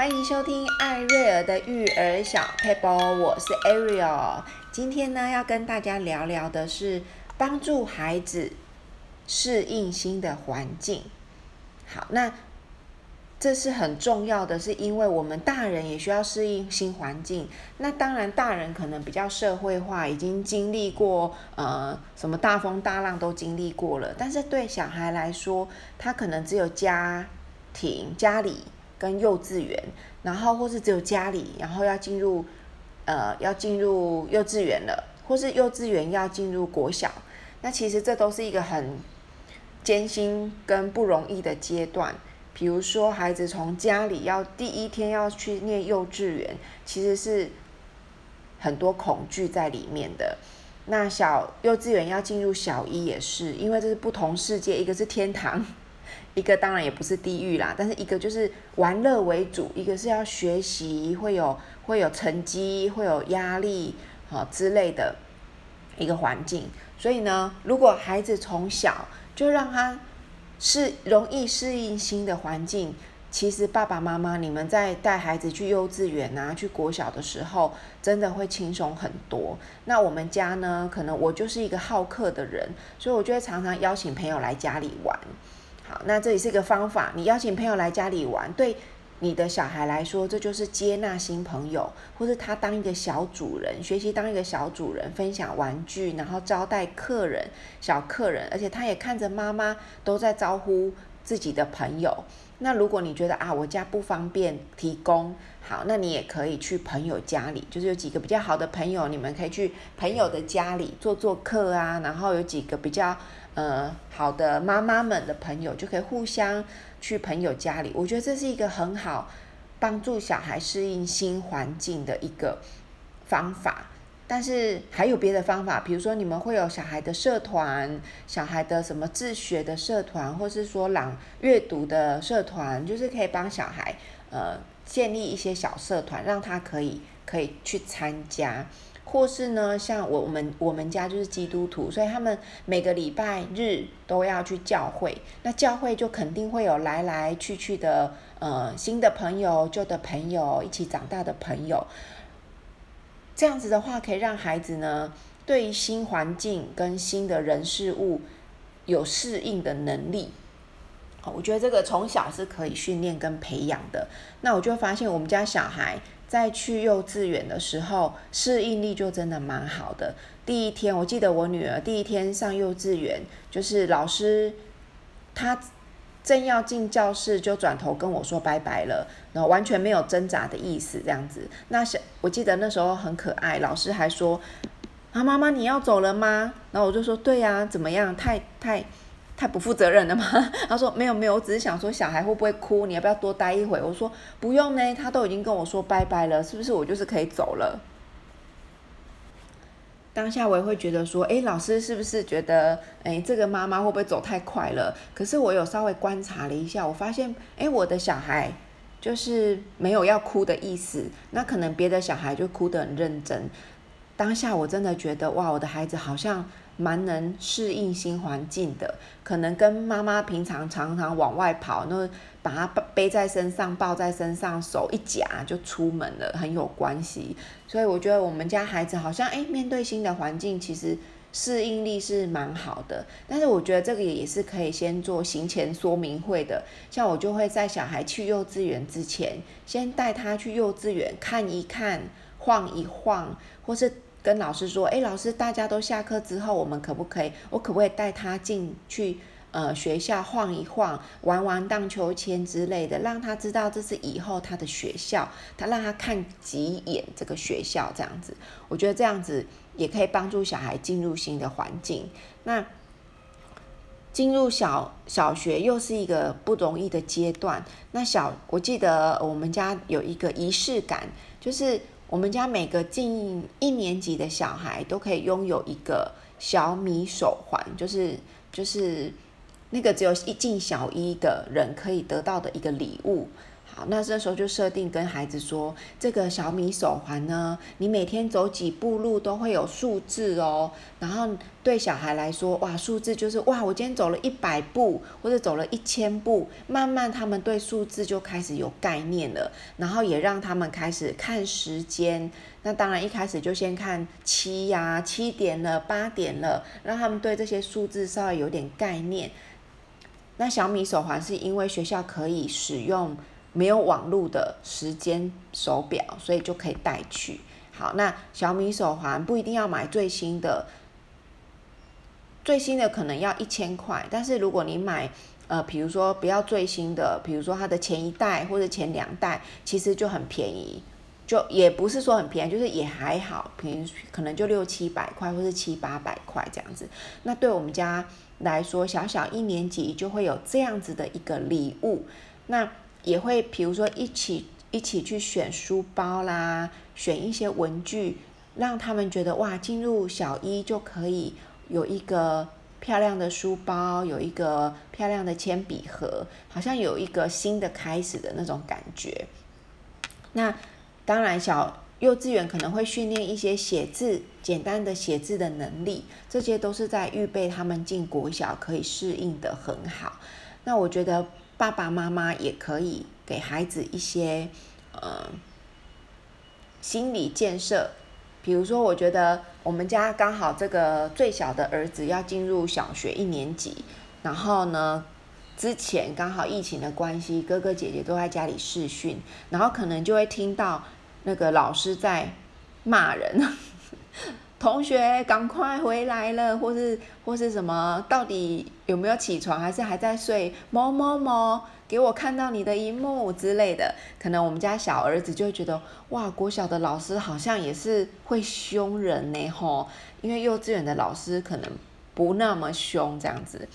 欢迎收听艾瑞尔的育儿小撇步，我是 Ariel。今天呢，要跟大家聊聊的是帮助孩子适应新的环境。好，那这是很重要的，是因为我们大人也需要适应新环境。那当然，大人可能比较社会化，已经经历过呃什么大风大浪都经历过了。但是对小孩来说，他可能只有家庭、家里跟幼稚园，然后或是只有家里，然后要进入呃要进入幼稚园了，或是幼稚园要进入国小。那其实这都是一个很艰辛跟不容易的阶段。比如说，孩子从家里要第一天要去念幼稚园，其实是很多恐惧在里面的。那小幼稚园要进入小一也是，因为这是不同世界，一个是天堂，一个当然也不是地狱啦。但是一个就是玩乐为主，一个是要学习，会有会有成绩，会有压力啊之类的一个环境。所以呢，如果孩子从小就让他。是容易适应新的环境。其实爸爸妈妈，你们在带孩子去幼稚园啊、去国小的时候，真的会轻松很多。那我们家呢，可能我就是一个好客的人，所以我就会常常邀请朋友来家里玩。那这里是一个方法，你邀请朋友来家里玩，对。你的小孩来说，这就是接纳新朋友，或是他当一个小主人，学习当一个小主人，分享玩具，然后招待客人、小客人，而且他也看着妈妈都在招呼自己的朋友。那如果你觉得啊，我家不方便提供，好，那你也可以去朋友家里，就是有几个比较好的朋友，你们可以去朋友的家里做做客啊，然后有几个比较呃好的妈妈们的朋友，就可以互相。去朋友家里，我觉得这是一个很好帮助小孩适应新环境的一个方法。但是还有别的方法，比如说你们会有小孩的社团，小孩的什么自学的社团，或是说朗阅读的社团，就是可以帮小孩呃建立一些小社团，让他可以可以去参加。或是呢，像我我们我们家就是基督徒，所以他们每个礼拜日都要去教会。那教会就肯定会有来来去去的，呃，新的朋友、旧的朋友、一起长大的朋友。这样子的话，可以让孩子呢，对于新环境跟新的人事物有适应的能力。好我觉得这个从小是可以训练跟培养的。那我就发现我们家小孩。在去幼稚园的时候，适应力就真的蛮好的。第一天，我记得我女儿第一天上幼稚园，就是老师她正要进教室，就转头跟我说拜拜了，然后完全没有挣扎的意思，这样子。那小我记得那时候很可爱，老师还说：“啊，妈妈你要走了吗？”然后我就说：“对呀，怎么样？太太。”太不负责任了吗？他说没有没有，我只是想说小孩会不会哭，你要不要多待一会？我说不用呢，他都已经跟我说拜拜了，是不是我就是可以走了？当下我也会觉得说，哎，老师是不是觉得，哎，这个妈妈会不会走太快了？可是我有稍微观察了一下，我发现，哎，我的小孩就是没有要哭的意思，那可能别的小孩就哭得很认真。当下我真的觉得，哇，我的孩子好像。蛮能适应新环境的，可能跟妈妈平常常常往外跑，那把他背在身上，抱在身上，手一夹就出门了，很有关系。所以我觉得我们家孩子好像，诶，面对新的环境，其实适应力是蛮好的。但是我觉得这个也是可以先做行前说明会的，像我就会在小孩去幼稚园之前，先带他去幼稚园看一看，晃一晃，或是。跟老师说，诶，老师，大家都下课之后，我们可不可以，我可不可以带他进去，呃，学校晃一晃，玩玩荡秋千之类的，让他知道这是以后他的学校，他让他看几眼这个学校，这样子，我觉得这样子也可以帮助小孩进入新的环境。那进入小小学又是一个不容易的阶段。那小，我记得我们家有一个仪式感，就是。我们家每个进一年级的小孩都可以拥有一个小米手环，就是就是那个只有一进小一的人可以得到的一个礼物。那这时候就设定跟孩子说，这个小米手环呢，你每天走几步路都会有数字哦。然后对小孩来说，哇，数字就是哇，我今天走了一百步或者走了一千步，慢慢他们对数字就开始有概念了。然后也让他们开始看时间。那当然一开始就先看七呀，七点了，八点了，让他们对这些数字稍微有点概念。那小米手环是因为学校可以使用。没有网络的时间手表，所以就可以带去。好，那小米手环不一定要买最新的，最新的可能要一千块。但是如果你买，呃，比如说不要最新的，比如说它的前一代或者前两代，其实就很便宜，就也不是说很便宜，就是也还好，平可能就六七百块或者七八百块这样子。那对我们家来说，小小一年级就会有这样子的一个礼物。那也会，比如说一起一起去选书包啦，选一些文具，让他们觉得哇，进入小一就可以有一个漂亮的书包，有一个漂亮的铅笔盒，好像有一个新的开始的那种感觉。那当然，小幼稚园可能会训练一些写字，简单的写字的能力，这些都是在预备他们进国小可以适应得很好。那我觉得。爸爸妈妈也可以给孩子一些呃心理建设，比如说，我觉得我们家刚好这个最小的儿子要进入小学一年级，然后呢，之前刚好疫情的关系，哥哥姐姐都在家里试训，然后可能就会听到那个老师在骂人。同学，赶快回来了，或是或是什么？到底有没有起床，还是还在睡？某某某，给我看到你的一幕之类的。可能我们家小儿子就会觉得，哇，国小的老师好像也是会凶人呢，吼。因为幼稚园的老师可能不那么凶，这样子。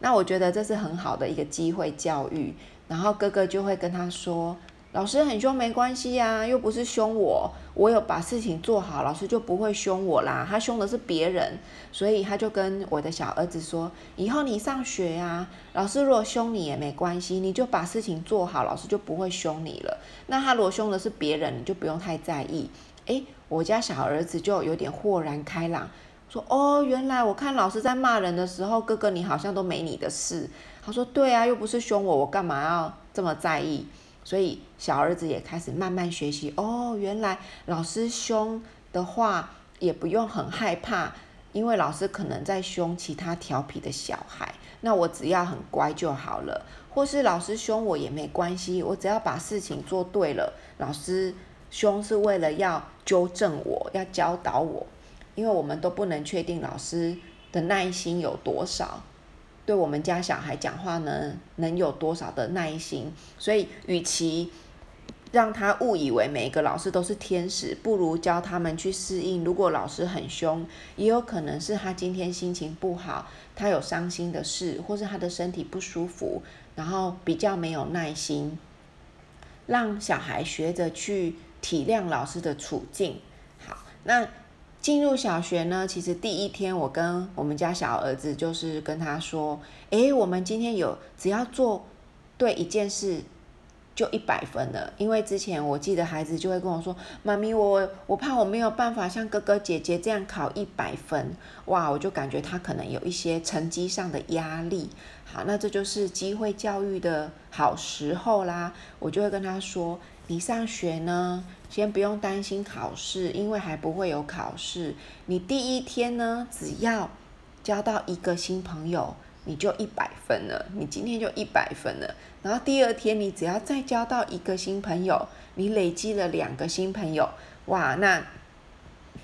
那我觉得这是很好的一个机会教育。然后哥哥就会跟他说。老师很凶没关系呀，又不是凶我，我有把事情做好，老师就不会凶我啦。他凶的是别人，所以他就跟我的小儿子说：“以后你上学呀，老师如果凶你也没关系，你就把事情做好，老师就不会凶你了。那他如果凶的是别人，你就不用太在意。”诶，我家小儿子就有点豁然开朗，说：“哦，原来我看老师在骂人的时候，哥哥你好像都没你的事。”他说：“对啊，又不是凶我，我干嘛要这么在意？”所以小儿子也开始慢慢学习哦，原来老师凶的话也不用很害怕，因为老师可能在凶其他调皮的小孩，那我只要很乖就好了。或是老师凶我也没关系，我只要把事情做对了。老师凶是为了要纠正我，要教导我，因为我们都不能确定老师的耐心有多少。对我们家小孩讲话呢，能有多少的耐心？所以，与其让他误以为每一个老师都是天使，不如教他们去适应。如果老师很凶，也有可能是他今天心情不好，他有伤心的事，或是他的身体不舒服，然后比较没有耐心。让小孩学着去体谅老师的处境。好，那。进入小学呢，其实第一天我跟我们家小儿子就是跟他说，诶，我们今天有只要做对一件事就一百分了。因为之前我记得孩子就会跟我说，妈咪，我我怕我没有办法像哥哥姐姐这样考一百分，哇，我就感觉他可能有一些成绩上的压力。好，那这就是机会教育的好时候啦，我就会跟他说，你上学呢，先不用担心考试，因为还不会有考试。你第一天呢，只要交到一个新朋友，你就一百分了。你今天就一百分了。然后第二天，你只要再交到一个新朋友，你累积了两个新朋友，哇，那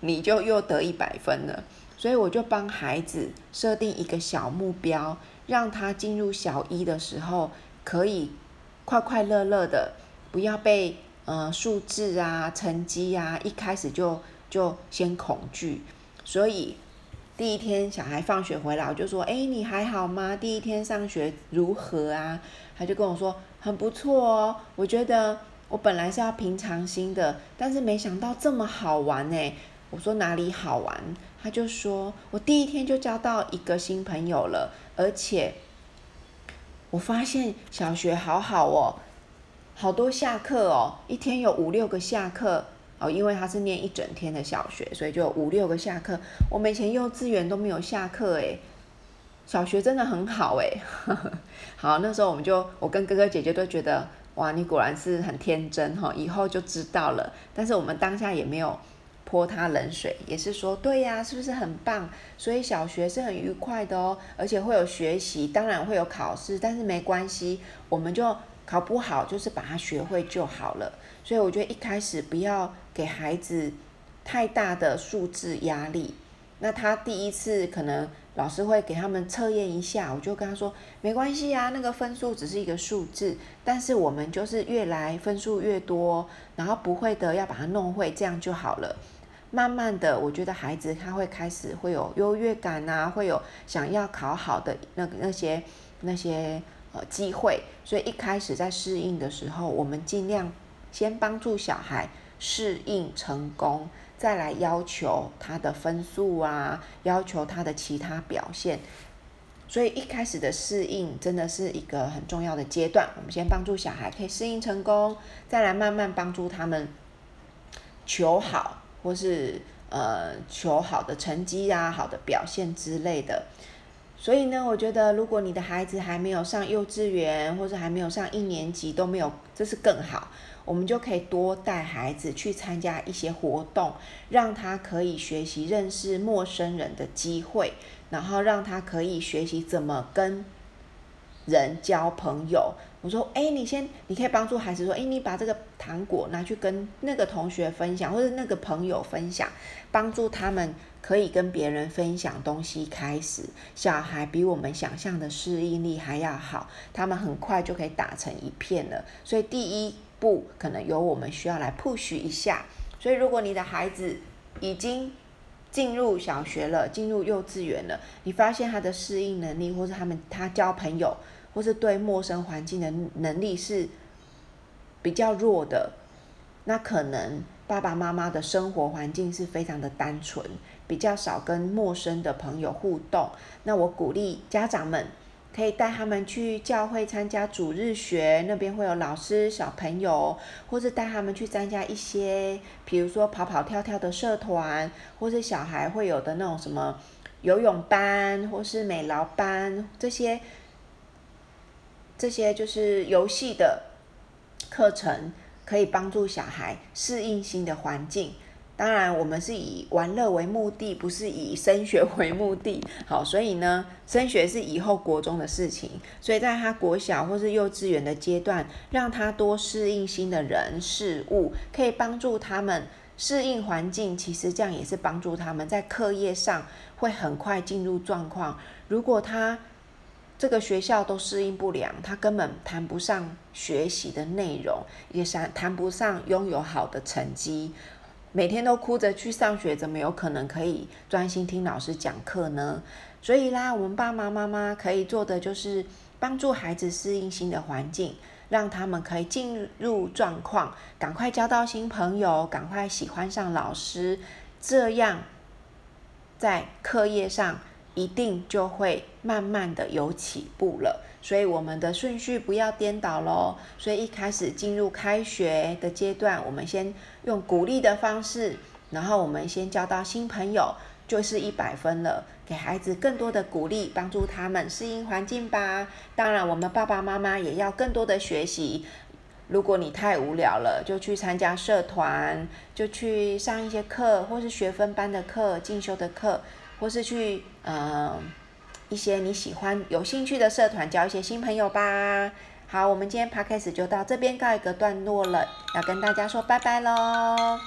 你就又得一百分了。所以我就帮孩子设定一个小目标，让他进入小一的时候可以快快乐乐的，不要被。呃，数字啊，成绩啊，一开始就就先恐惧，所以第一天小孩放学回来，我就说，哎，你还好吗？第一天上学如何啊？他就跟我说，很不错哦。我觉得我本来是要平常心的，但是没想到这么好玩呢。我说哪里好玩？他就说我第一天就交到一个新朋友了，而且我发现小学好好哦。好多下课哦，一天有五六个下课哦，因为他是念一整天的小学，所以就有五六个下课。我们以前幼稚园都没有下课诶，小学真的很好诶。好，那时候我们就我跟哥哥姐姐都觉得，哇，你果然是很天真哈，以后就知道了。但是我们当下也没有。泼他冷水，也是说对呀，是不是很棒？所以小学是很愉快的哦，而且会有学习，当然会有考试，但是没关系，我们就考不好，就是把它学会就好了。所以我觉得一开始不要给孩子太大的数字压力。那他第一次可能老师会给他们测验一下，我就跟他说没关系啊，那个分数只是一个数字，但是我们就是越来分数越多，然后不会的要把它弄会，这样就好了。慢慢的，我觉得孩子他会开始会有优越感啊，会有想要考好的那个那些那些呃机会，所以一开始在适应的时候，我们尽量先帮助小孩适应成功，再来要求他的分数啊，要求他的其他表现。所以一开始的适应真的是一个很重要的阶段，我们先帮助小孩可以适应成功，再来慢慢帮助他们求好。或是呃求好的成绩啊，好的表现之类的。所以呢，我觉得如果你的孩子还没有上幼稚园，或者还没有上一年级都没有，这是更好。我们就可以多带孩子去参加一些活动，让他可以学习认识陌生人的机会，然后让他可以学习怎么跟人交朋友。我说，哎，你先，你可以帮助孩子说，哎，你把这个糖果拿去跟那个同学分享，或者那个朋友分享，帮助他们可以跟别人分享东西。开始，小孩比我们想象的适应力还要好，他们很快就可以打成一片了。所以第一步可能由我们需要来 push 一下。所以如果你的孩子已经进入小学了，进入幼稚园了，你发现他的适应能力，或是他们他交朋友。或是对陌生环境的能力是比较弱的，那可能爸爸妈妈的生活环境是非常的单纯，比较少跟陌生的朋友互动。那我鼓励家长们可以带他们去教会参加主日学，那边会有老师、小朋友，或是带他们去参加一些，比如说跑跑跳跳的社团，或是小孩会有的那种什么游泳班，或是美劳班这些。这些就是游戏的课程，可以帮助小孩适应新的环境。当然，我们是以玩乐为目的，不是以升学为目的。好，所以呢，升学是以后国中的事情。所以在他国小或是幼稚园的阶段，让他多适应新的人事物，可以帮助他们适应环境。其实这样也是帮助他们在课业上会很快进入状况。如果他这个学校都适应不良，他根本谈不上学习的内容，也谈谈不上拥有好的成绩。每天都哭着去上学，怎么有可能可以专心听老师讲课呢？所以啦，我们爸爸妈妈可以做的就是帮助孩子适应新的环境，让他们可以进入状况，赶快交到新朋友，赶快喜欢上老师，这样在课业上。一定就会慢慢的有起步了，所以我们的顺序不要颠倒喽。所以一开始进入开学的阶段，我们先用鼓励的方式，然后我们先交到新朋友，就是一百分了。给孩子更多的鼓励，帮助他们适应环境吧。当然，我们爸爸妈妈也要更多的学习。如果你太无聊了，就去参加社团，就去上一些课，或是学分班的课、进修的课。或是去呃一些你喜欢、有兴趣的社团交一些新朋友吧。好，我们今天 podcast 就到这边告一个段落了，要跟大家说拜拜喽。